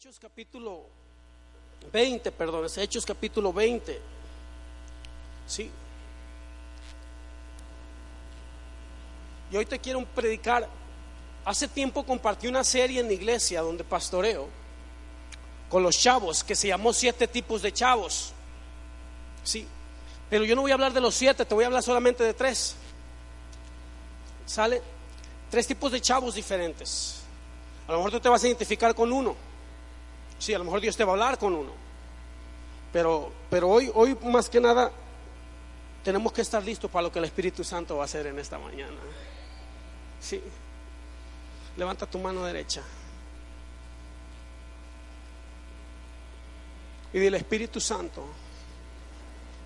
Hechos capítulo 20, perdón, Hechos capítulo 20. Sí. Y hoy te quiero predicar. Hace tiempo compartí una serie en la iglesia donde pastoreo con los chavos que se llamó Siete tipos de chavos. Sí. Pero yo no voy a hablar de los siete, te voy a hablar solamente de tres. ¿Sale? Tres tipos de chavos diferentes. A lo mejor tú te vas a identificar con uno. Sí, a lo mejor Dios te va a hablar con uno. Pero, pero hoy, hoy más que nada tenemos que estar listos para lo que el Espíritu Santo va a hacer en esta mañana. Sí. Levanta tu mano derecha. Y dile, Espíritu Santo,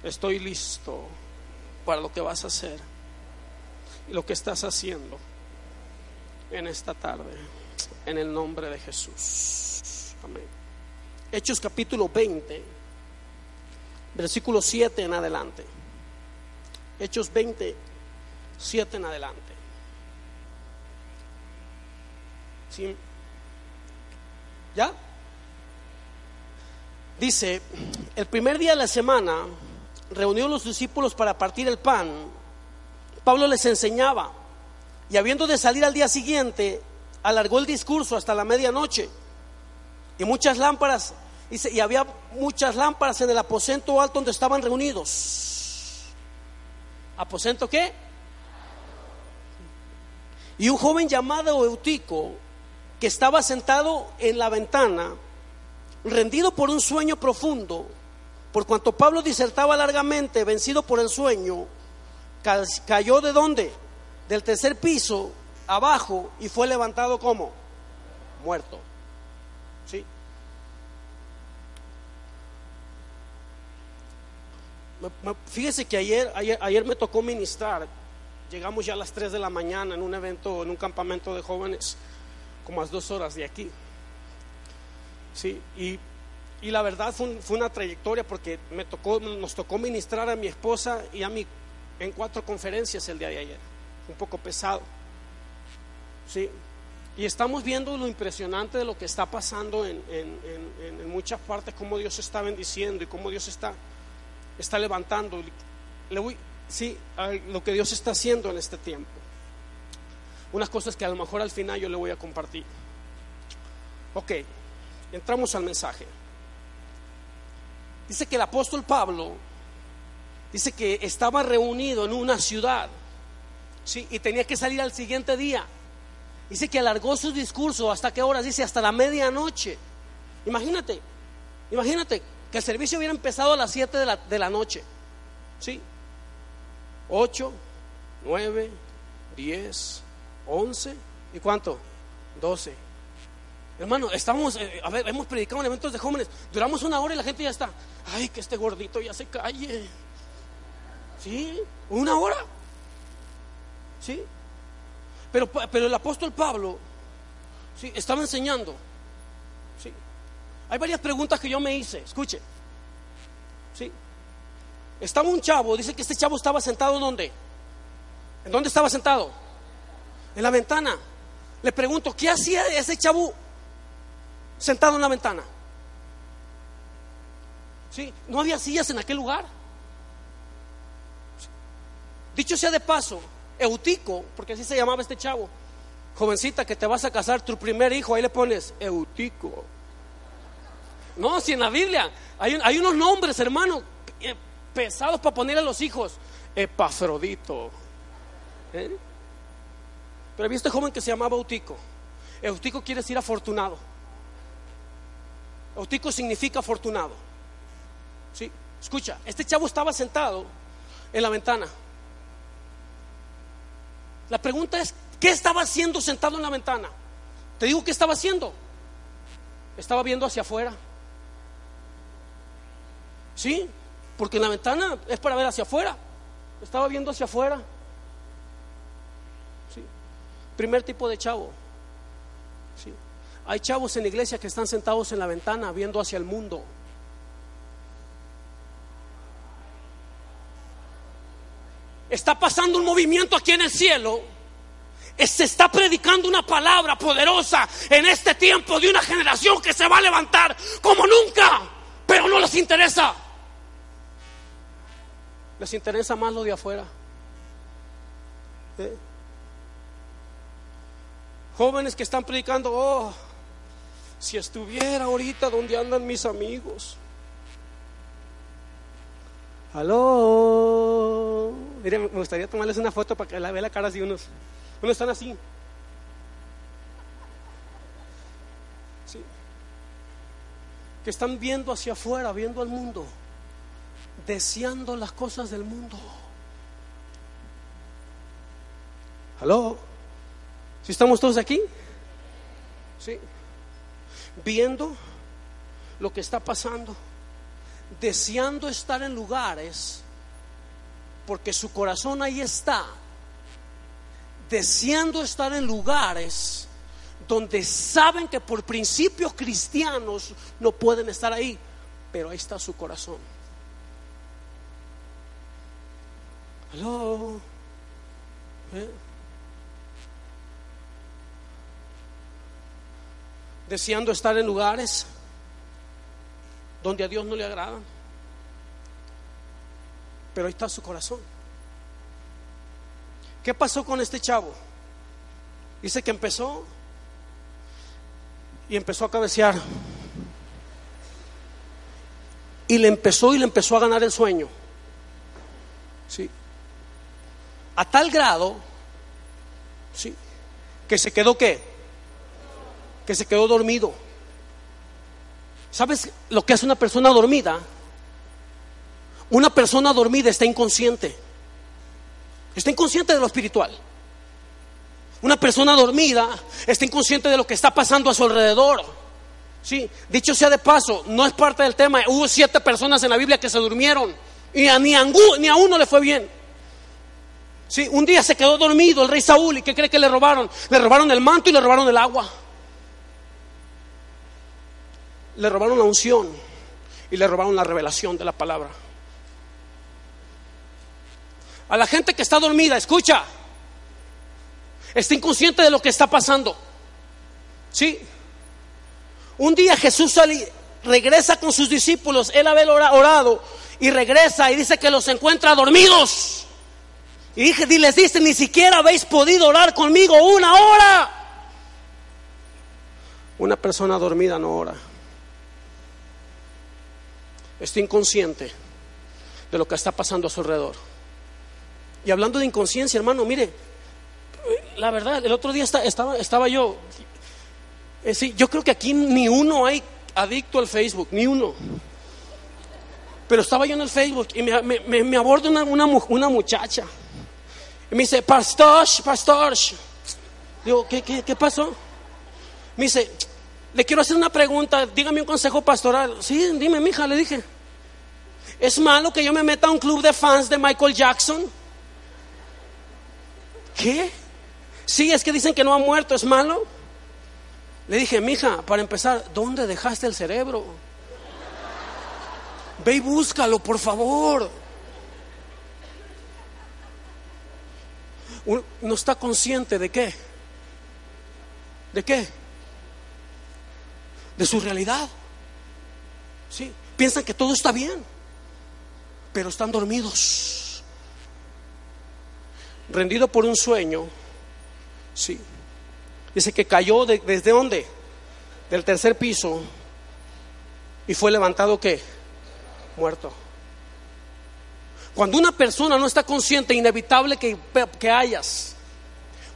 estoy listo para lo que vas a hacer y lo que estás haciendo en esta tarde, en el nombre de Jesús. Amén. Hechos capítulo 20, versículo 7 en adelante. Hechos 20, 7 en adelante. ¿Sí? ¿Ya? Dice, el primer día de la semana reunió a los discípulos para partir el pan. Pablo les enseñaba y habiendo de salir al día siguiente, alargó el discurso hasta la medianoche. Y muchas lámparas, y había muchas lámparas en el aposento alto donde estaban reunidos. ¿Aposento qué? Y un joven llamado Eutico, que estaba sentado en la ventana, rendido por un sueño profundo, por cuanto Pablo disertaba largamente, vencido por el sueño, cayó de dónde? Del tercer piso abajo y fue levantado como muerto. ¿Sí? Fíjese que ayer, ayer, ayer me tocó ministrar. Llegamos ya a las 3 de la mañana en un evento, en un campamento de jóvenes, como a las dos horas de aquí. Sí, y, y la verdad fue, fue, una trayectoria porque me tocó, nos tocó ministrar a mi esposa y a mí en cuatro conferencias el día de ayer. Un poco pesado. Sí. Y estamos viendo lo impresionante de lo que está pasando en, en, en, en muchas partes, cómo Dios está bendiciendo y cómo Dios está, está levantando. Le voy, sí, lo que Dios está haciendo en este tiempo. Unas cosas que a lo mejor al final yo le voy a compartir. Ok, entramos al mensaje. Dice que el apóstol Pablo dice que estaba reunido en una ciudad ¿sí? y tenía que salir al siguiente día. Dice que alargó su discurso hasta qué horas, dice hasta la medianoche. Imagínate, imagínate que el servicio hubiera empezado a las 7 de la, de la noche. ¿Sí? 8, 9, 10, 11 y cuánto? 12. Hermano, estamos, eh, a ver, hemos predicado en eventos de jóvenes, duramos una hora y la gente ya está, ay, que este gordito ya se calle. ¿Sí? ¿Una hora? ¿Sí? Pero, pero el apóstol Pablo, ¿sí? Estaba enseñando. Hay varias preguntas que yo me hice, escuche. ¿Sí? Estaba un chavo, dice que este chavo estaba sentado ¿dónde? ¿En dónde estaba sentado? En la ventana. Le pregunto, ¿qué hacía ese chavo sentado en la ventana? ¿Sí? ¿No había sillas en aquel lugar? Dicho sea de paso, Eutico, porque así se llamaba este chavo, jovencita que te vas a casar, tu primer hijo, ahí le pones Eutico. No, si en la Biblia hay, hay unos nombres, hermano, eh, pesados para poner a los hijos. Epafrodito. ¿Eh? Pero había este joven que se llamaba Eutico. Eutico quiere decir afortunado. Eutico significa afortunado. ¿Sí? Escucha, este chavo estaba sentado en la ventana. La pregunta es, ¿qué estaba haciendo sentado en la ventana? Te digo, ¿qué estaba haciendo? Estaba viendo hacia afuera. ¿Sí? Porque en la ventana es para ver hacia afuera. Estaba viendo hacia afuera. ¿Sí? Primer tipo de chavo. ¿Sí? Hay chavos en la iglesia que están sentados en la ventana viendo hacia el mundo. Está pasando un movimiento aquí en el cielo se está predicando una palabra poderosa en este tiempo de una generación que se va a levantar como nunca, pero no les interesa. Les interesa más lo de afuera. ¿Eh? Jóvenes que están predicando, oh, si estuviera ahorita donde andan mis amigos. Aló. Me gustaría tomarles una foto para que la vea la cara así unos. Unos están así. Sí. Que están viendo hacia afuera, viendo al mundo, deseando las cosas del mundo. Aló. ¿Si estamos todos aquí? Sí. Viendo lo que está pasando, deseando estar en lugares, porque su corazón ahí está, deseando estar en lugares donde saben que por principios cristianos no pueden estar ahí, pero ahí está su corazón. ¿Eh? deseando estar en lugares donde a Dios no le agradan. Pero ahí está su corazón. ¿Qué pasó con este chavo? Dice que empezó y empezó a cabecear. Y le empezó y le empezó a ganar el sueño. Sí. A tal grado, sí, que se quedó qué? que se quedó dormido. ¿Sabes lo que hace una persona dormida? Una persona dormida está inconsciente. Está inconsciente de lo espiritual. Una persona dormida está inconsciente de lo que está pasando a su alrededor. Sí, dicho sea de paso, no es parte del tema. Hubo siete personas en la Biblia que se durmieron y a, ni, a, ni a uno le fue bien. Sí, un día se quedó dormido el rey Saúl y ¿qué cree que le robaron? Le robaron el manto y le robaron el agua le robaron la unción y le robaron la revelación de la palabra. A la gente que está dormida, escucha, está inconsciente de lo que está pasando. Sí. Un día Jesús regresa con sus discípulos, él había orado y regresa y dice que los encuentra dormidos. Y les dice, ni siquiera habéis podido orar conmigo una hora. Una persona dormida no ora está inconsciente de lo que está pasando a su alrededor. Y hablando de inconsciencia, hermano, mire, la verdad, el otro día estaba, estaba yo, eh, yo creo que aquí ni uno hay adicto al Facebook, ni uno. Pero estaba yo en el Facebook y me, aborda una, una, muchacha. Y me dice, pastor, pastor. Digo, ¿qué, qué, qué pasó? Me dice, le quiero hacer una pregunta, dígame un consejo pastoral. Sí, dime, mija, le dije. ¿Es malo que yo me meta a un club de fans de Michael Jackson? ¿Qué? Sí, es que dicen que no ha muerto, ¿es malo? Le dije, mija, para empezar, ¿dónde dejaste el cerebro? Ve y búscalo, por favor. No está consciente de qué. ¿De qué? De su realidad. Sí, piensan que todo está bien pero están dormidos. Rendido por un sueño, sí. Dice que cayó desde dónde? Del tercer piso y fue levantado qué? Muerto. Cuando una persona no está consciente, inevitable que, que hayas.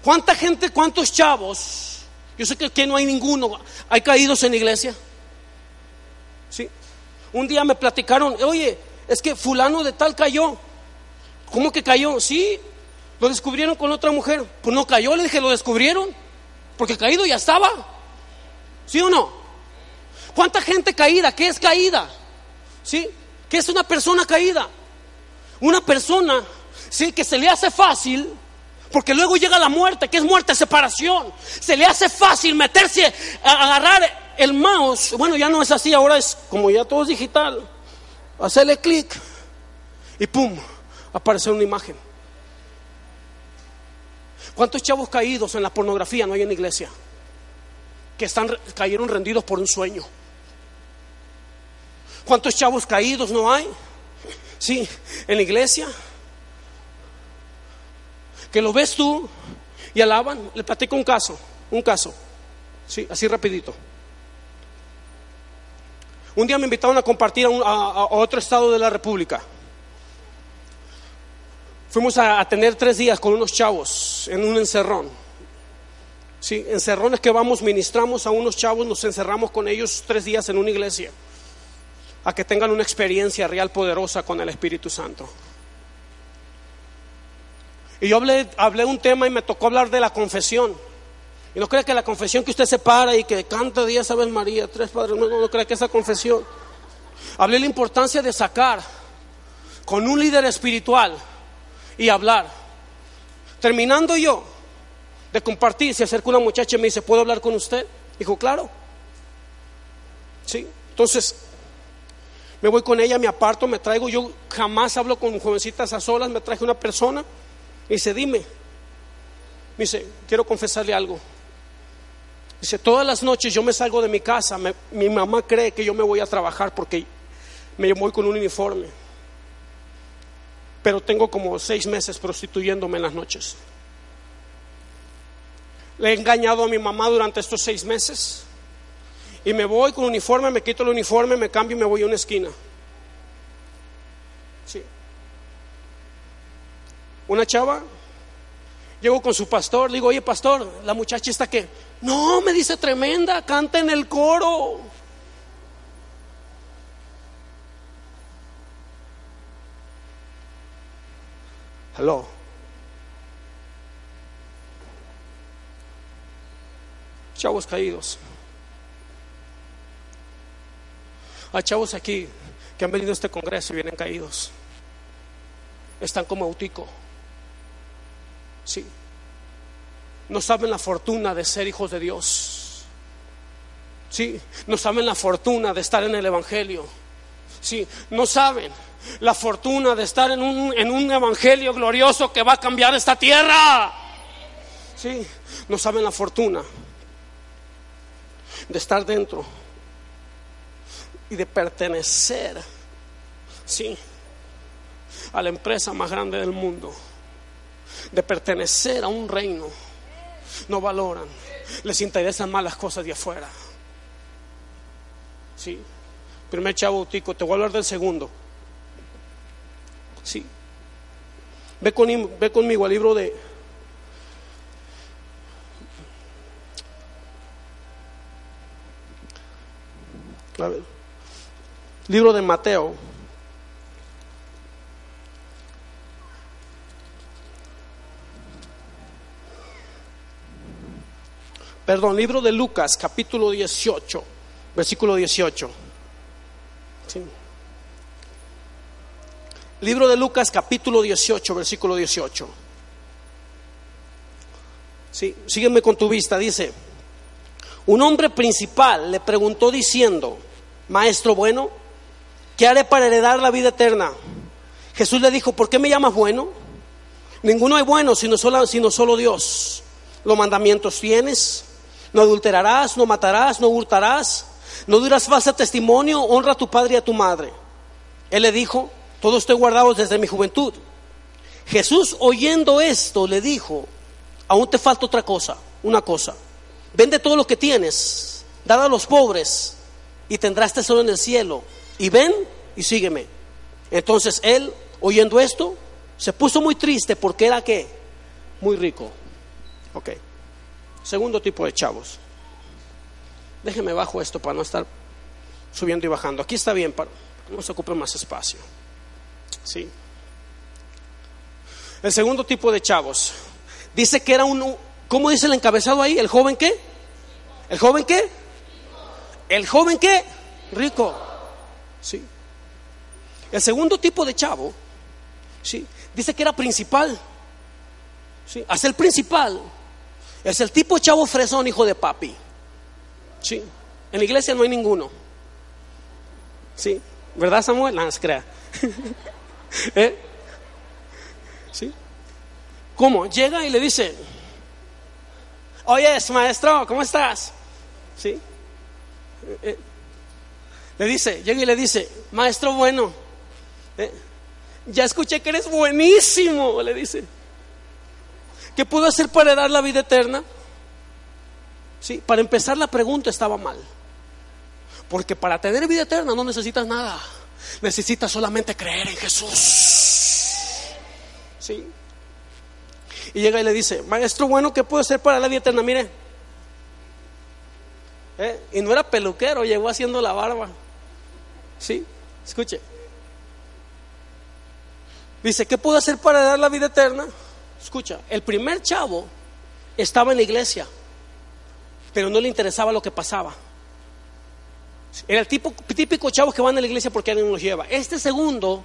¿Cuánta gente, cuántos chavos? Yo sé que aquí no hay ninguno. ¿Hay caídos en la iglesia? Sí. Un día me platicaron, oye, es que fulano de tal cayó. ¿Cómo que cayó? Sí, lo descubrieron con otra mujer. Pues no cayó, le dije, lo descubrieron. Porque caído ya estaba. ¿Sí o no? ¿Cuánta gente caída? ¿Qué es caída? ¿Sí? ¿Qué es una persona caída? Una persona, sí, que se le hace fácil, porque luego llega la muerte, que es muerte, separación. Se le hace fácil meterse, a agarrar el mouse. Bueno, ya no es así, ahora es como ya todo es digital hacerle clic y pum, aparece una imagen. ¿Cuántos chavos caídos en la pornografía no hay en la iglesia? Que están, cayeron rendidos por un sueño. ¿Cuántos chavos caídos no hay? Sí, en la iglesia. Que lo ves tú y alaban. Le platico un caso, un caso. Sí, así rapidito. Un día me invitaron a compartir a, otro estado de la República. Fuimos a, tener tres días con unos chavos en un encerrón. Sí, encerrones que vamos, ministramos a unos chavos, nos encerramos con ellos tres días en una iglesia, a que tengan una experiencia real poderosa con el Espíritu Santo. Y yo hablé, hablé un tema y me tocó hablar de la confesión. Y no crea que la confesión que usted se para y que canta Día sabes María, tres padres, no, no, no crea que esa confesión. Hablé la importancia de sacar con un líder espiritual y hablar. Terminando yo de compartir, se acercó una muchacha y me dice, ¿puedo hablar con usted? Dijo, claro. Sí, entonces me voy con ella, me aparto, me traigo, yo jamás hablo con jovencitas a solas, me traje una persona y dice, dime. Me dice, quiero confesarle algo. Dice, todas las noches yo me salgo de mi casa, mi mamá cree que yo me voy a trabajar porque me voy con un uniforme. Pero tengo como seis meses prostituyéndome en las noches. Le he engañado a mi mamá durante estos seis meses. Y me voy con uniforme, me quito el uniforme, me cambio y me voy a una esquina. Sí. Una chava Llego con su pastor, digo, oye pastor, la muchacha está que, no, me dice tremenda, canta en el coro. Hello. Chavos caídos. Hay chavos aquí que han venido a este congreso y vienen caídos. Están como autico. Sí. No saben la fortuna de ser hijos de Dios. Sí. No saben la fortuna de estar en el Evangelio. Sí. No saben la fortuna de estar en un, en un Evangelio glorioso que va a cambiar esta tierra. Sí. No saben la fortuna de estar dentro y de pertenecer. Sí. A la empresa más grande del mundo de pertenecer a un reino, no valoran, les interesan más las cosas de afuera. Sí, primer chavo tico, te voy a hablar del segundo. Sí, ve, ve conmigo al libro de libro de Mateo perdón, libro de Lucas, capítulo 18, versículo 18. Libro de Lucas, capítulo 18, versículo 18. Sí, sígueme con tu vista, dice, un hombre principal le preguntó diciendo, maestro bueno, ¿qué haré para heredar la vida eterna? Jesús le dijo, ¿por qué me llamas bueno? Ninguno hay bueno sino solo, Dios. Los mandamientos tienes, no adulterarás, no matarás, no hurtarás, no dirás falso testimonio, honra a tu padre y a tu madre. Él le dijo, todo estoy guardado desde mi juventud. Jesús oyendo esto le dijo, aún te falta otra cosa, una cosa. Vende todo lo que tienes, dad a los pobres y tendrás tesoro en el cielo. Y ven y sígueme. Entonces él, oyendo esto, se puso muy triste porque era que muy rico. Ok. Segundo tipo de chavos. Déjeme bajo esto para no estar subiendo y bajando. Aquí está bien para no se ocupe más espacio. Sí. El segundo tipo de chavos. Dice que era un, ¿cómo dice el encabezado ahí? ¿El joven qué? ¿El joven qué? ¿El joven qué? Rico. Sí. El segundo tipo de chavo, sí, dice que era principal. Sí, hasta el principal es el tipo chavo fresón, hijo de papi. Sí. En la iglesia no hay ninguno. Sí. ¿Verdad, Samuel? No, crea. ¿Eh? ¿Sí? ¿Cómo? Llega y le dice, oye, maestro, ¿cómo estás? ¿Sí? Le dice, llega y le dice, maestro bueno, eh, ya escuché que eres buenísimo, le dice. ¿Qué puedo hacer para dar la vida eterna? Sí, para empezar la pregunta estaba mal. Porque para tener vida eterna no necesitas nada. Necesitas solamente creer en Jesús. Sí. Y llega y le dice, maestro bueno, ¿qué puedo hacer para la vida eterna? Mire. ¿Eh? Y no era peluquero, llegó haciendo la barba. Sí, escuche. Dice, ¿qué puedo hacer para dar la vida eterna? Escucha, el primer chavo estaba en la iglesia, pero no le interesaba lo que pasaba. Era el tipo, típico chavo que va a la iglesia porque alguien los lleva. Este segundo,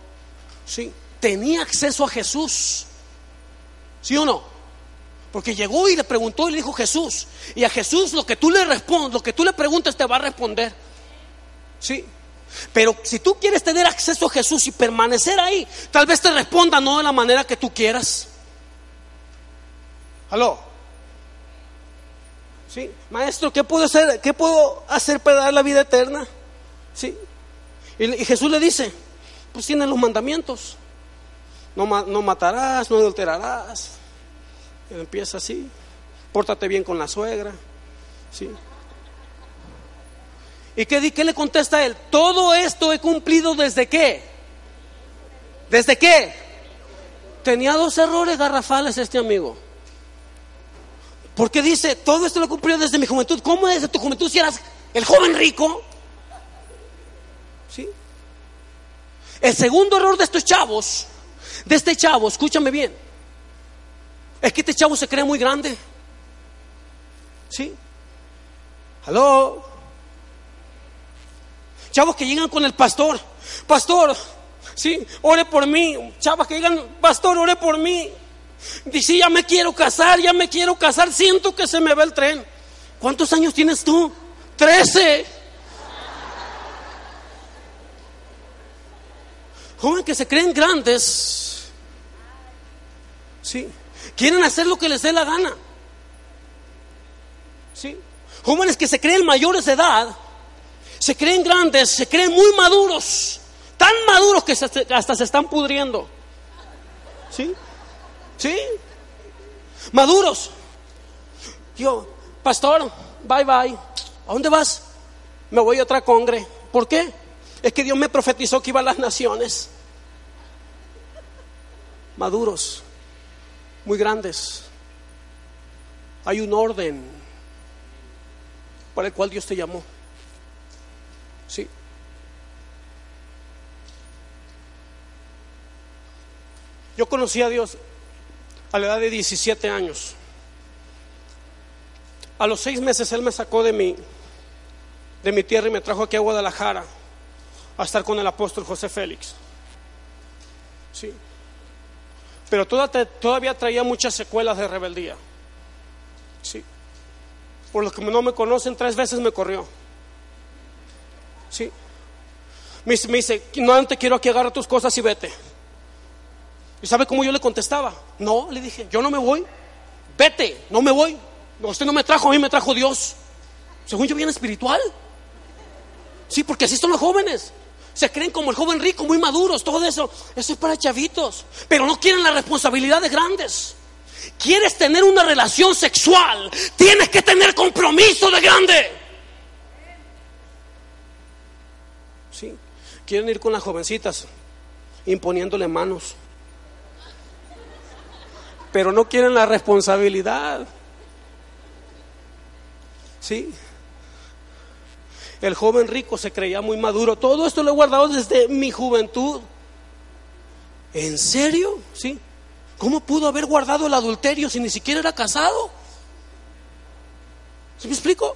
sí, tenía acceso a Jesús. ¿Sí o no? Porque llegó y le preguntó y le dijo Jesús. Y a Jesús lo que tú le respondes, lo que tú le preguntas te va a responder. ¿Sí? Pero si tú quieres tener acceso a Jesús y permanecer ahí, tal vez te responda no de la manera que tú quieras. ¿Aló? ¿Sí? Maestro, ¿qué puedo hacer? ¿Qué puedo hacer para dar la vida eterna? ¿Sí? Y, Jesús le dice, pues tienen los mandamientos. No, no matarás, no adulterarás. Empieza así. Pórtate bien con la suegra. ¿Sí? ¿Y qué, qué le contesta a él? Todo esto he cumplido desde qué? ¿Desde qué? Tenía dos errores garrafales este amigo. Porque dice, todo esto lo cumplió desde mi juventud. ¿Cómo desde tu juventud si eras el joven rico? ¿Sí? El segundo error de estos chavos, de este chavo, escúchame bien, es que este chavo se cree muy grande. ¿Sí? ¿Aló? Chavos que llegan con el pastor, pastor, ¿sí? Ore por mí. Chavos que llegan, pastor, ore por mí. Dice, ya me quiero casar, ya me quiero casar, siento que se me va el tren. ¿Cuántos años tienes tú? Trece. Joven que se creen grandes. Sí. Quieren hacer lo que les dé la gana. Sí. Jóvenes que se creen mayores de edad, se creen grandes, se creen muy maduros, tan maduros que hasta se están pudriendo. ¿Sí? ¿Sí? Maduros. Yo, pastor, bye bye. ¿A dónde vas? Me voy a otra congre. ¿Por qué? Es que Dios me profetizó que iba a las naciones. Maduros, muy grandes. Hay un orden para el cual Dios te llamó. Sí. Yo conocí a Dios a la edad de 17 años. A los seis meses Él me sacó de mi, de mi tierra y me trajo aquí a Guadalajara a estar con el apóstol José Félix. Sí. Pero todavía traía muchas secuelas de rebeldía. Sí. Por los que no me conocen, tres veces me corrió. Sí. Me, dice, no te quiero aquí, agarra tus cosas y vete. ¿Y sabe cómo yo le contestaba? No, le dije, yo no me voy. Vete, no me voy. Usted no me trajo, a mí me trajo Dios. Según yo, bien espiritual. Sí, porque así son los jóvenes. Se creen como el joven rico, muy maduros, todo eso. Eso es para chavitos. Pero no quieren la responsabilidad de grandes. ¿Quieres tener una relación sexual? Tienes que tener compromiso de grande. Sí, quieren ir con las jovencitas imponiéndole manos pero no quieren la responsabilidad. ¿Sí? El joven rico se creía muy maduro. Todo esto lo he guardado desde mi juventud. ¿En serio? ¿Sí? ¿Cómo pudo haber guardado el adulterio si ni siquiera era casado? ¿Se me explico?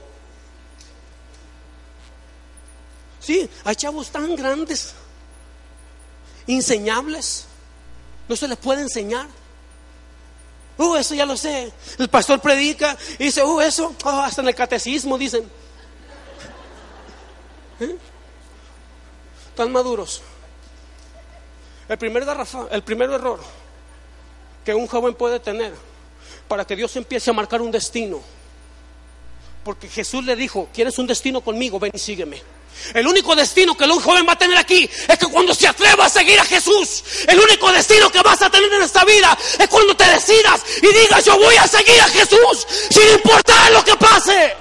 Sí, hay chavos tan grandes, inseñables, no se les puede enseñar. Uh, eso ya lo sé. El pastor predica y dice, uh, eso, oh, hasta en el catecismo dicen. ¿Eh? Tan maduros. El primer, el primer error que un joven puede tener para que Dios empiece a marcar un destino Porque Jesús le dijo, ¿quieres un destino conmigo? Ven y sígueme. El único destino que el joven va a tener aquí es que cuando se atreva a seguir a Jesús, el único destino que vas a tener en esta vida es cuando te decidas y digas yo voy a seguir a Jesús sin importar lo que pase.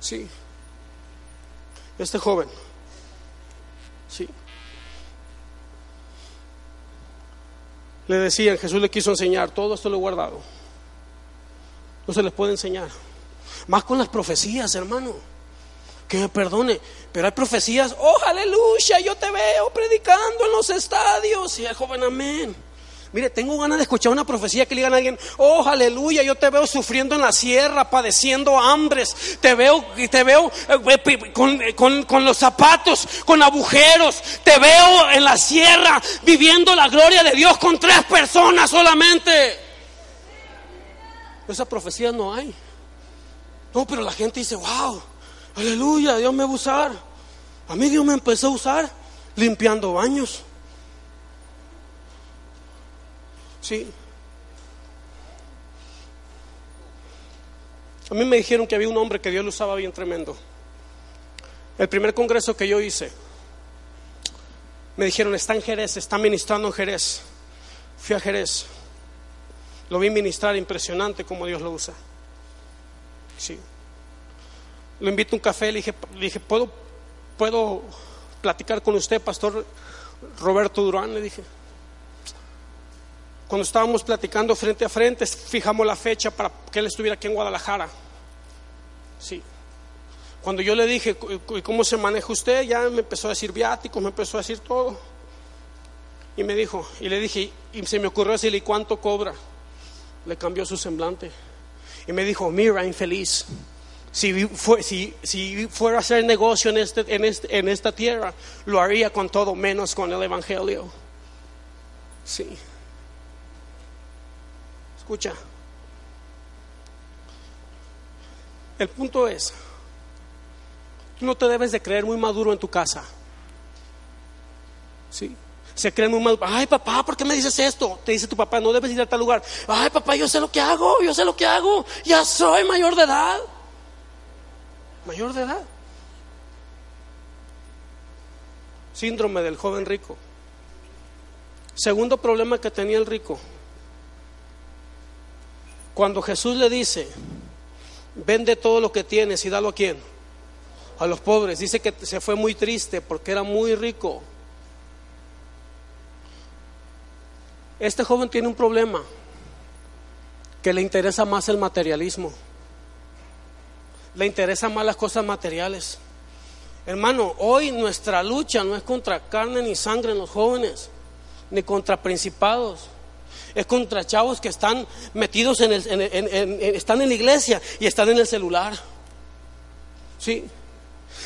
Sí. Este joven. Sí. Le decían, Jesús le quiso enseñar, todo esto lo he guardado. No se les puede enseñar. Más con las profecías, hermano. Que me perdone, pero hay profecías, oh aleluya, yo te veo predicando en los estadios. Y el joven, amén. Mire, tengo ganas de escuchar una profecía que le digan a alguien, oh aleluya, yo te veo sufriendo en la sierra, padeciendo hambres, te veo, te veo eh, con, con, con, los zapatos, con agujeros, te veo en la sierra viviendo la gloria de Dios con tres personas solamente. Esa profecía no hay. No, pero la gente dice, wow, aleluya, Dios me va a usar. A mí Dios me empezó a usar limpiando baños. Sí. A mí me dijeron que había un hombre que Dios lo usaba bien tremendo. El primer congreso que yo hice, me dijeron, está en Jerez, está ministrando en Jerez. Fui a Jerez. Lo vi ministrar impresionante como Dios lo usa. Sí. Lo invito a un café, le dije, le dije ¿puedo, ¿puedo platicar con usted, Pastor Roberto Durán? Le dije. Cuando estábamos platicando frente a frente, fijamos la fecha para que él estuviera aquí en Guadalajara. Sí. Cuando yo le dije, ¿cómo se maneja usted? Ya me empezó a decir viáticos, me empezó a decir todo. Y me dijo, y le dije, y se me ocurrió decirle, ¿y cuánto cobra? Le cambió su semblante. Y me dijo, mira, infeliz, si, si, fuera a hacer negocio en, este, en, este, en esta tierra, lo haría con todo menos con el Evangelio. Sí. Escucha. El punto es, tú no te debes de creer muy maduro en tu casa. ¿Sí? Se creen muy mal. Ay, papá, ¿por qué me dices esto? Te dice tu papá, no debes ir a tal lugar. Ay, papá, yo sé lo que hago, yo sé lo que hago. Ya soy mayor de edad. Mayor de edad. Síndrome del joven rico. Segundo problema que tenía el rico. Cuando Jesús le dice, vende todo lo que tienes y dalo a quién? A los pobres. Dice que se fue muy triste porque era muy rico. Este joven tiene un problema, que le interesa más el materialismo, le interesan más las cosas materiales. Hermano, hoy nuestra lucha no es contra carne ni sangre en los jóvenes, ni contra principados. Es contra chavos que están metidos en, el, están en la iglesia y están en el celular. Sí.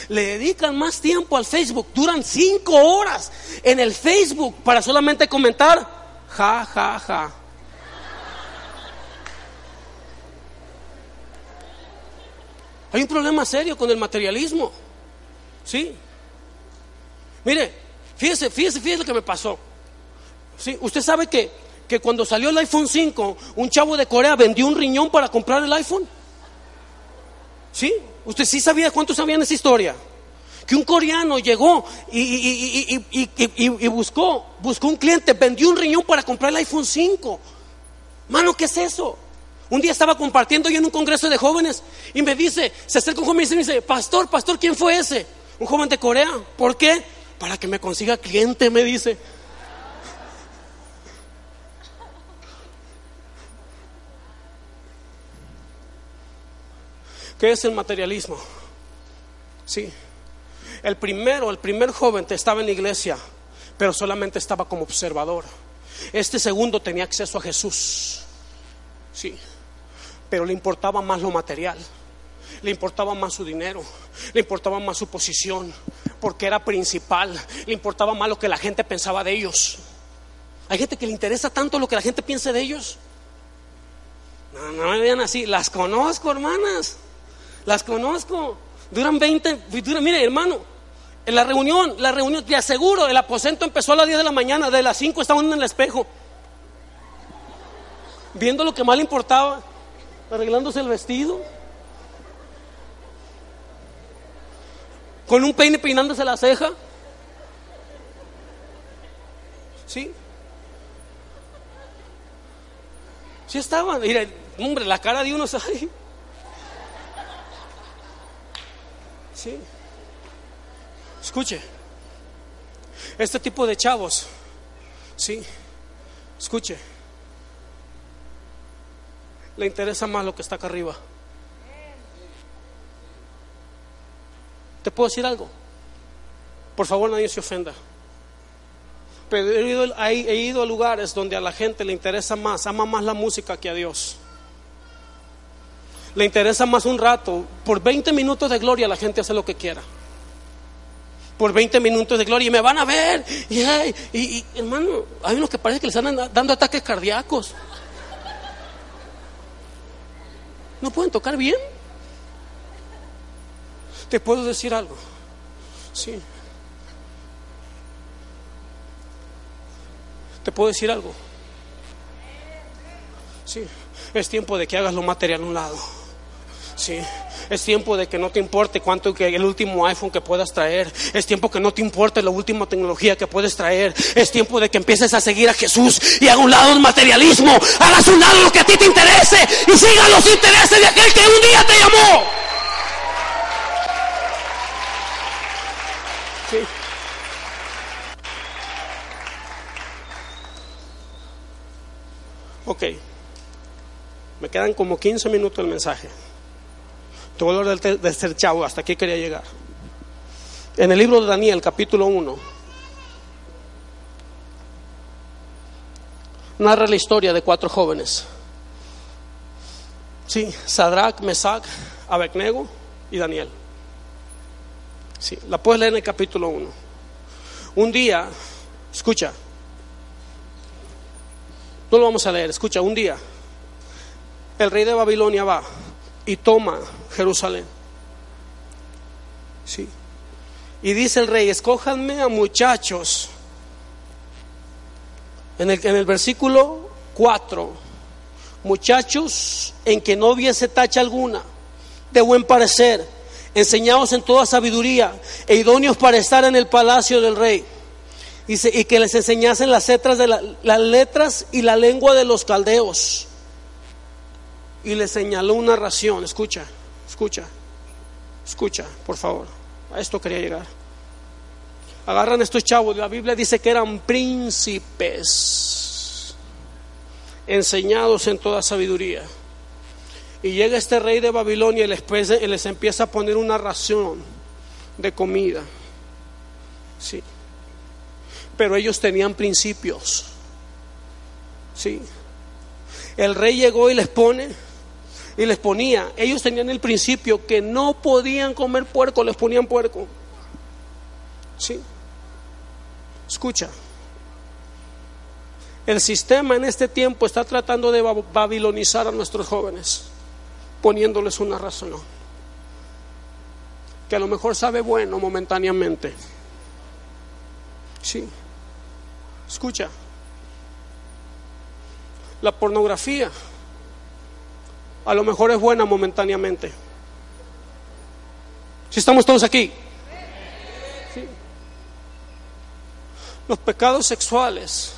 Le dedican más tiempo al Facebook. Duran cinco horas en el Facebook para solamente comentar Ja, ja, ja. Hay un problema serio con el materialismo. ¿Sí? Mire, fíjese, fíjese, fíjese lo que me pasó. ¿Sí? Usted sabe que, que cuando salió el iPhone 5, un chavo de Corea vendió un riñón para comprar el iPhone. ¿Sí? ¿Usted sí sabía cuántos sabían esa historia? Que un coreano llegó y, buscó, buscó un cliente, vendió un riñón para comprar el iPhone 5. Mano, ¿qué es eso? Un día estaba compartiendo yo en un congreso de jóvenes y me dice, se acerca un joven y me dice, pastor, pastor, ¿quién fue ese? Un joven de Corea. ¿Por qué? Para que me consiga cliente, me dice. ¿Qué es el materialismo? Sí. El primero, el primer joven estaba en la iglesia, pero solamente estaba como observador. Este segundo tenía acceso a Jesús. Sí. Pero le importaba más lo material. Le importaba más su dinero, le importaba más su posición, porque era principal, le importaba más lo que la gente pensaba de ellos. Hay gente que le interesa tanto lo que la gente piense de ellos. No, no me vean así, las conozco, hermanas, las conozco. Duran 20, duran, mire hermano, en la reunión, la reunión, te aseguro, el aposento empezó a las 10 de la mañana, de las 5 estaban en el espejo, viendo lo que más le importaba. arreglándose el vestido. Con un peine peinándose la ceja. ¿Sí? Sí estaban. Mira, hombre, la cara de uno ahí. Sí. Escuche. Este tipo de chavos. Sí. Escuche. Le interesa más lo que está acá arriba. ¿Te puedo decir algo? Por favor, nadie se ofenda. Pero he ido, he ido, a lugares donde a la gente le interesa más, ama más la música que a Dios. Le interesa más un rato. Por 20 minutos de gloria la gente hace lo que quiera. Por 20 minutos de gloria y me van a ver. Y, y hermano, hay unos que parece que les están dando ataques cardíacos. ¿No pueden tocar bien? ¿Te puedo decir algo? Sí. ¿Te puedo decir algo? Sí. Es tiempo de que hagas lo material a un lado. Sí. Es tiempo de que no te importe cuánto que el último iPhone que puedas traer. Es tiempo que no te importe la última tecnología que puedes traer. Es tiempo de que empieces a seguir a Jesús y haga un lado el materialismo. Hagas un lado lo que a ti te interese y siga los intereses de aquel que un día te llamó. Sí. Ok. Me quedan como 15 minutos del mensaje. Te voy a hablar del ser chavo, hasta aquí quería llegar. En el libro de Daniel, capítulo 1, narra la historia de cuatro jóvenes. Sí, Sadrach, Mesach, Abednego y Daniel. Sí, la puedes leer en el capítulo 1. Un día, escucha, no lo vamos a leer, escucha, un día el rey de Babilonia va y toma Jerusalén. Sí. Y dice el rey, escójanme a muchachos. En el, en el versículo 4, muchachos en que no hubiese tacha alguna, de buen parecer, enseñados en toda sabiduría e idóneos para estar en el palacio del rey. Y que les enseñasen las letras, de las letras y la lengua de los caldeos y le señaló una ración. Escucha, escucha, escucha, por favor. A esto quería llegar. Agarran estos chavos. La Biblia dice que eran príncipes, enseñados en toda sabiduría. Y llega este rey de Babilonia y les, les empieza a poner una ración de comida. Sí. Pero ellos tenían principios. Sí. El rey llegó y les pone y les ponía, ellos tenían el principio que no podían comer puerco, les ponían puerco. ¿Sí? Escucha. El sistema en este tiempo está tratando de babilonizar a nuestros jóvenes, poniéndoles una razón. Que a lo mejor sabe bueno momentáneamente. Sí. Escucha. La pornografía a lo mejor es buena momentáneamente. Si estamos todos aquí. Los pecados sexuales.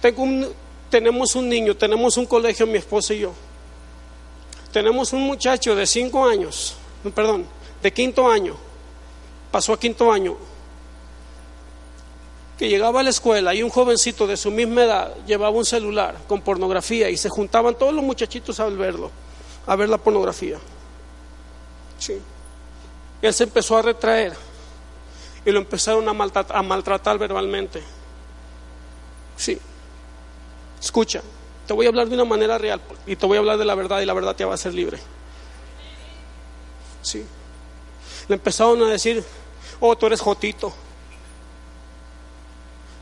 Tengo tenemos un niño, tenemos un colegio, mi esposa y yo. Tenemos un muchacho de cinco años, perdón, de quinto año. Pasó a quinto año que llegaba a la escuela y un jovencito de su misma edad llevaba un celular con pornografía y se juntaban todos los muchachitos a verlo, a ver la pornografía. Sí. Él se empezó a retraer y lo empezaron a maltratar, a maltratar verbalmente. Sí. Escucha, te voy a hablar de una manera real y te voy a hablar de la verdad y la verdad te va a hacer libre. Sí. Le empezaron a decir, oh, tú eres Jotito.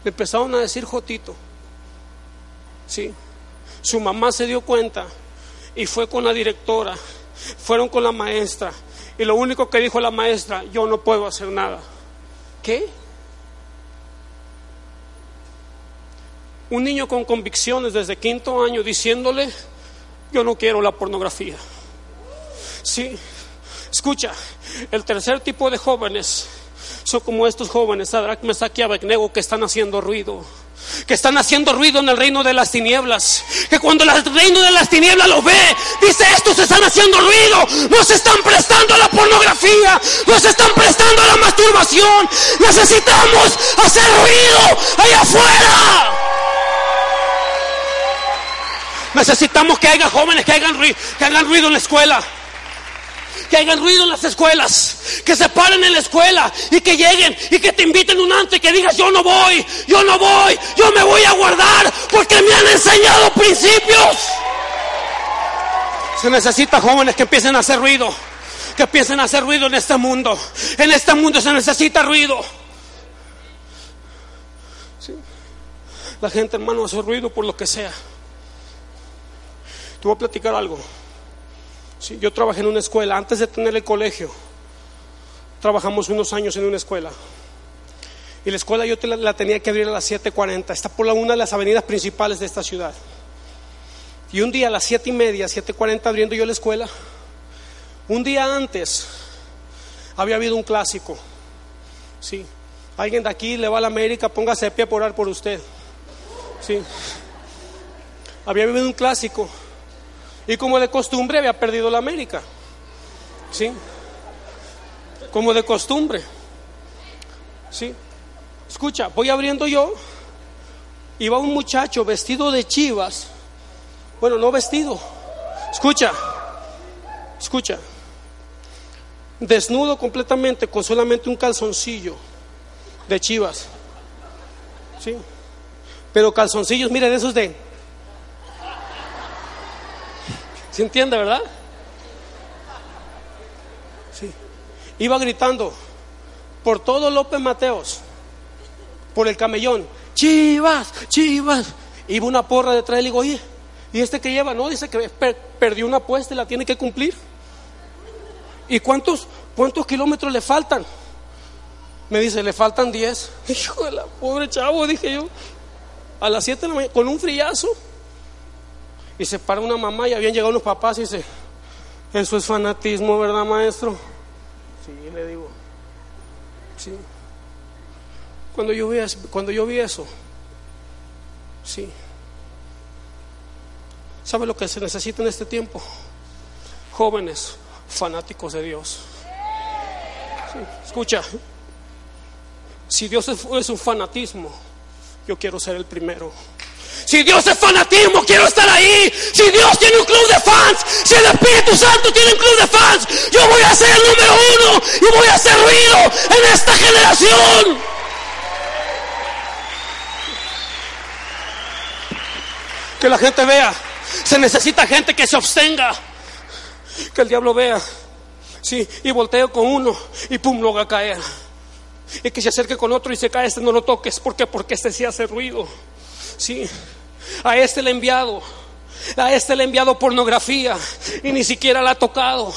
Le empezaron a decir Jotito. Sí. Su mamá se dio cuenta y fue con la directora, fueron con la maestra. Y lo único que dijo la maestra, yo no puedo hacer nada. ¿Qué? Un niño con convicciones desde quinto año diciéndole Yo no quiero la pornografía. Sí, escucha, el tercer tipo de jóvenes son como estos jóvenes, Sadrach, Mesach y Abednego, que están haciendo ruido que están haciendo ruido en el reino de las tinieblas. Que cuando el reino de las tinieblas lo ve, dice, estos están haciendo ruido, no se están prestando a la pornografía, no se están prestando a la masturbación. Necesitamos hacer ruido allá afuera. Necesitamos que haya jóvenes que hagan, que hagan ruido en la escuela que hagan ruido en las escuelas, que se paren en la escuela y que lleguen y que te inviten un antes y que digas yo no voy, yo no voy, yo me voy a guardar porque me han enseñado principios. Se necesita jóvenes que empiecen a hacer ruido, que empiecen a hacer ruido en este mundo. En este mundo se necesita ruido. La gente, hermano, hace ruido por lo que sea. Te voy a platicar algo yo trabajé en una escuela, antes de tener el colegio, trabajamos unos años en una escuela. Y la escuela yo la, tenía que abrir a las 7.40, está por la, una de las avenidas principales de esta ciudad. Y un día a las 7 y media, 7.40 abriendo yo la escuela, un día antes había habido un clásico. Sí, alguien de aquí le va a la América, póngase de pie por orar por usted. Sí, había habido un clásico y como de costumbre había perdido la América. ¿Sí? Como de costumbre. ¿Sí? Escucha, voy abriendo yo. Y va un muchacho vestido de chivas. Bueno, no vestido. Escucha. Escucha. Desnudo completamente con solamente un calzoncillo de chivas. ¿Sí? Pero calzoncillos, mire, de esos de ¿Se entiende, verdad? Sí. Iba gritando por todo López Mateos, por el camellón, chivas, chivas. Iba una porra detrás y le digo, oye, ¿y este que lleva? No, dice que perdió una apuesta y la tiene que cumplir. ¿Y cuántos, cuántos kilómetros le faltan? Me dice, le faltan 10. Hijo de la pobre chavo, dije yo. A las 7 de la mañana, con un frillazo. Y se para una mamá y habían llegado unos papás y dice, eso es fanatismo, ¿verdad, maestro? Sí, le digo. Sí. Cuando yo vi, cuando yo vi eso, sí. ¿Sabe lo que se necesita en este tiempo? Jóvenes fanáticos de Dios. Escucha, si Dios es un fanatismo, yo quiero ser el primero. Si Dios es fanatismo, quiero estar ahí. Si Dios tiene un club de fans, si el Espíritu Santo tiene un club de fans, yo voy a ser el número uno y voy a hacer ruido en esta generación. Que la gente vea. Se necesita gente que se abstenga. Que el diablo vea. Sí, y volteo con uno y pum, lo va a caer. Y que se acerque con otro y se cae, este no lo toques. ¿Por qué? Porque este sí hace ruido. Sí, a este le he enviado. A este le he enviado pornografía y ni siquiera la ha tocado.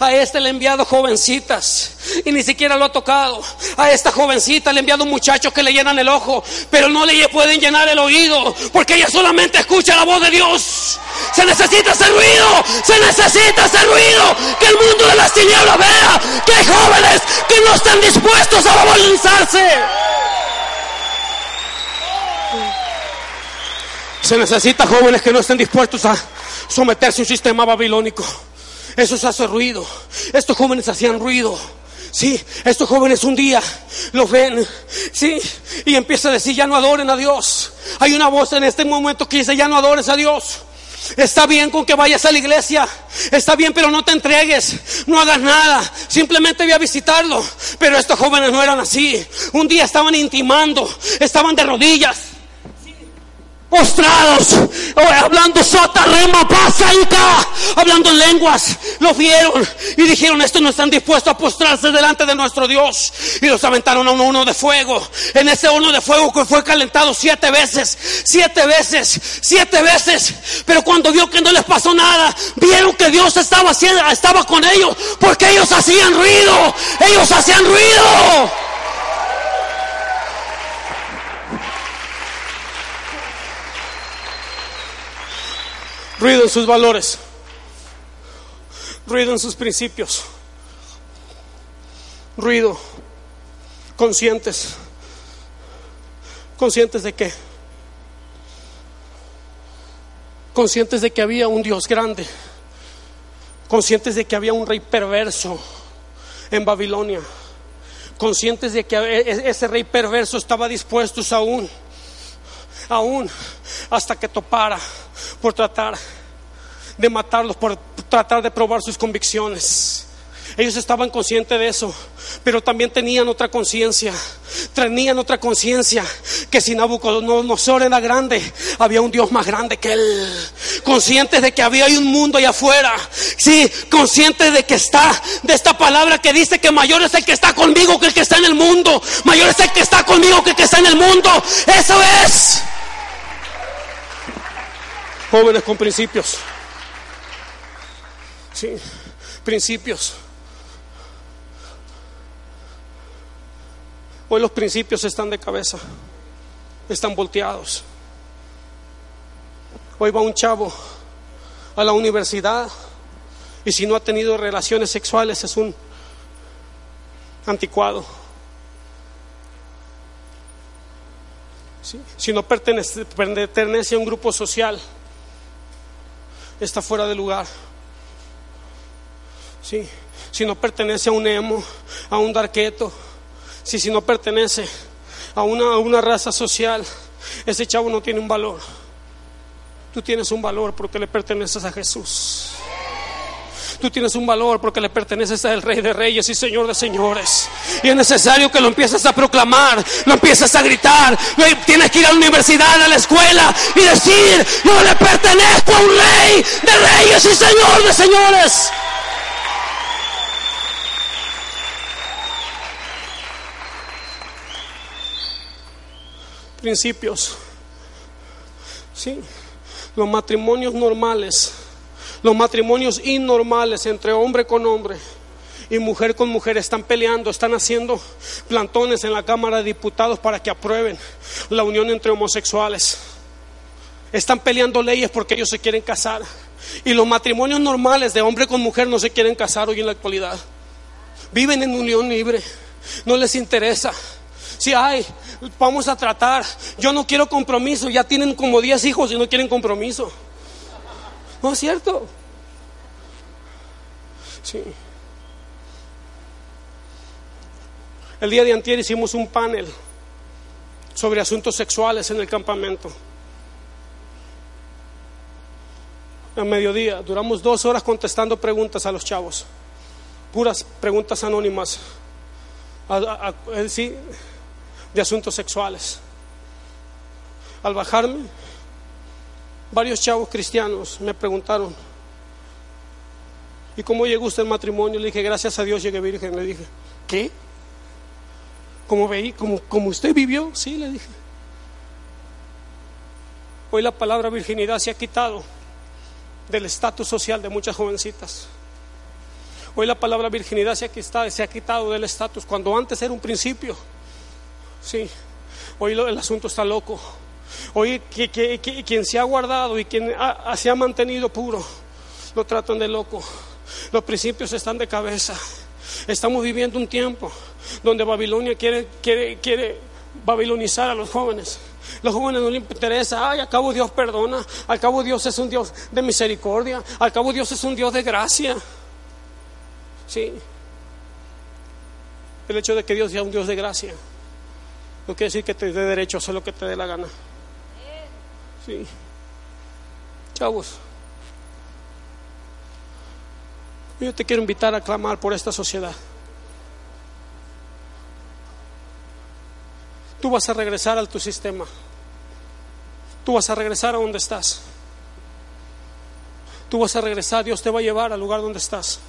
A este le he enviado jovencitas y ni siquiera lo ha tocado. A esta jovencita le he enviado muchachos que le llenan el ojo, pero no le pueden llenar el oído porque ella solamente escucha la voz de Dios. Se necesita ese ruido, se necesita ese ruido. Que el mundo de las tinieblas vea que hay jóvenes que no están dispuestos a balanzarse. Se necesita jóvenes que no estén dispuestos a someterse a un sistema babilónico. Eso se hace ruido. Estos jóvenes hacían ruido. Sí, estos jóvenes un día los ven, sí, y empieza a decir, ya no adoren a Dios. Hay una voz en este momento que dice, ya no adores a Dios. Está bien con que vayas a la iglesia, está bien, pero no te entregues, no hagas nada, simplemente voy a visitarlo. Pero estos jóvenes no eran así. Un día estaban intimando, estaban de rodillas postrados, hablando sota, rema, acá, hablando en lenguas, lo vieron y dijeron, estos no están dispuestos a postrarse delante de nuestro Dios. Y los aventaron a un horno de fuego, en ese horno de fuego que fue calentado siete veces, siete veces, siete veces. Pero cuando vio que no les pasó nada, vieron que Dios estaba, estaba con ellos, porque ellos hacían ruido, ellos hacían ruido. Ruido en sus valores, ruido en sus principios, ruido, conscientes, conscientes de qué, conscientes de que había un Dios grande, conscientes de que había un rey perverso en Babilonia, conscientes de que e-, e-, ese rey perverso estaba dispuesto aún, aún hasta que topara por tratar de matarlos, por tratar de probar sus convicciones. Ellos estaban conscientes de eso, pero también tenían otra conciencia. Tenían otra conciencia que si Nabucodonosor era grande, había un Dios más grande que él. Conscientes de que había un mundo allá afuera. Sí, conscientes de que está, de esta palabra que dice que mayor es el que está conmigo que el que está en el mundo. Mayor es el que está conmigo que el que está en el mundo. Eso es. Jóvenes con principios. Sí, principios. Hoy los principios están de cabeza, están volteados. Hoy va un chavo a la universidad y si no ha tenido relaciones sexuales es un anticuado. Si no pertenece, a un grupo social, está fuera de lugar. ¿Sí? Si no pertenece a un emo, a un darqueto, si, si no pertenece a una, a una raza social, ese chavo no tiene un valor. Tú tienes un valor porque le perteneces a Jesús. Tú tienes un valor porque le perteneces al Rey de Reyes y Señor de Señores. Y es necesario que lo empieces a proclamar, lo empieces a gritar. Tienes que ir a la universidad, a la escuela y decir, yo le pertenezco a un Rey de Reyes y Señor de Señores. Principios. Sí, los matrimonios normales los matrimonios innormales entre hombre con hombre y mujer con mujer están peleando, están haciendo plantones en la Cámara de Diputados para que aprueben la unión entre homosexuales. Están peleando leyes porque ellos se quieren casar. Y los matrimonios normales de hombre con mujer no se quieren casar hoy en la actualidad. Viven en unión libre. No les interesa. Si hay, vamos a tratar. Yo no quiero compromiso. Ya tienen como 10 hijos y no quieren compromiso. ¿No es cierto? Sí. El día de antier hicimos un panel sobre asuntos sexuales en el campamento. A mediodía, duramos dos horas contestando preguntas a los chavos, puras preguntas anónimas, de asuntos sexuales. Al bajarme, varios chavos cristianos me preguntaron, ¿y cómo llegó usted al matrimonio? Le dije, gracias a Dios llegué virgen. Le dije, ¿qué? ¿Cómo veí? ¿Como, como usted vivió? Sí, le dije. Hoy la palabra virginidad se ha quitado del estatus social de muchas jovencitas. Hoy la palabra virginidad se ha quitado, se ha quitado del estatus, cuando antes era un principio. Sí, hoy el asunto está loco. Hoy que, quien se ha guardado y quien se ha mantenido puro, lo tratan de loco. Los principios están de cabeza. Estamos viviendo un tiempo donde Babilonia quiere, quiere, quiere babilonizar a los jóvenes. Los jóvenes no les interesa, ay, al cabo Dios perdona, al cabo Dios es un Dios de misericordia, al cabo Dios es un Dios de gracia. Sí. El hecho de que Dios sea un Dios de gracia no quiere decir que te dé derecho a hacer lo que te dé la gana. Chavos. Yo te quiero invitar a clamar por esta sociedad. Tú vas a regresar a tu sistema. Tú vas a regresar a donde estás. Tú vas a regresar, Dios te va a llevar al lugar donde estás.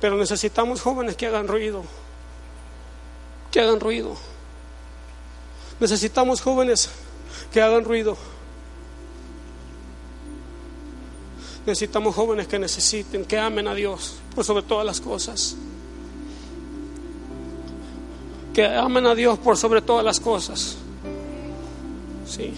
Pero necesitamos jóvenes que hagan ruido. Que hagan ruido. Necesitamos jóvenes que hagan ruido. Necesitamos jóvenes que necesiten, que amen a Dios por sobre todas las cosas. Que amen a Dios por sobre todas las cosas. Sí.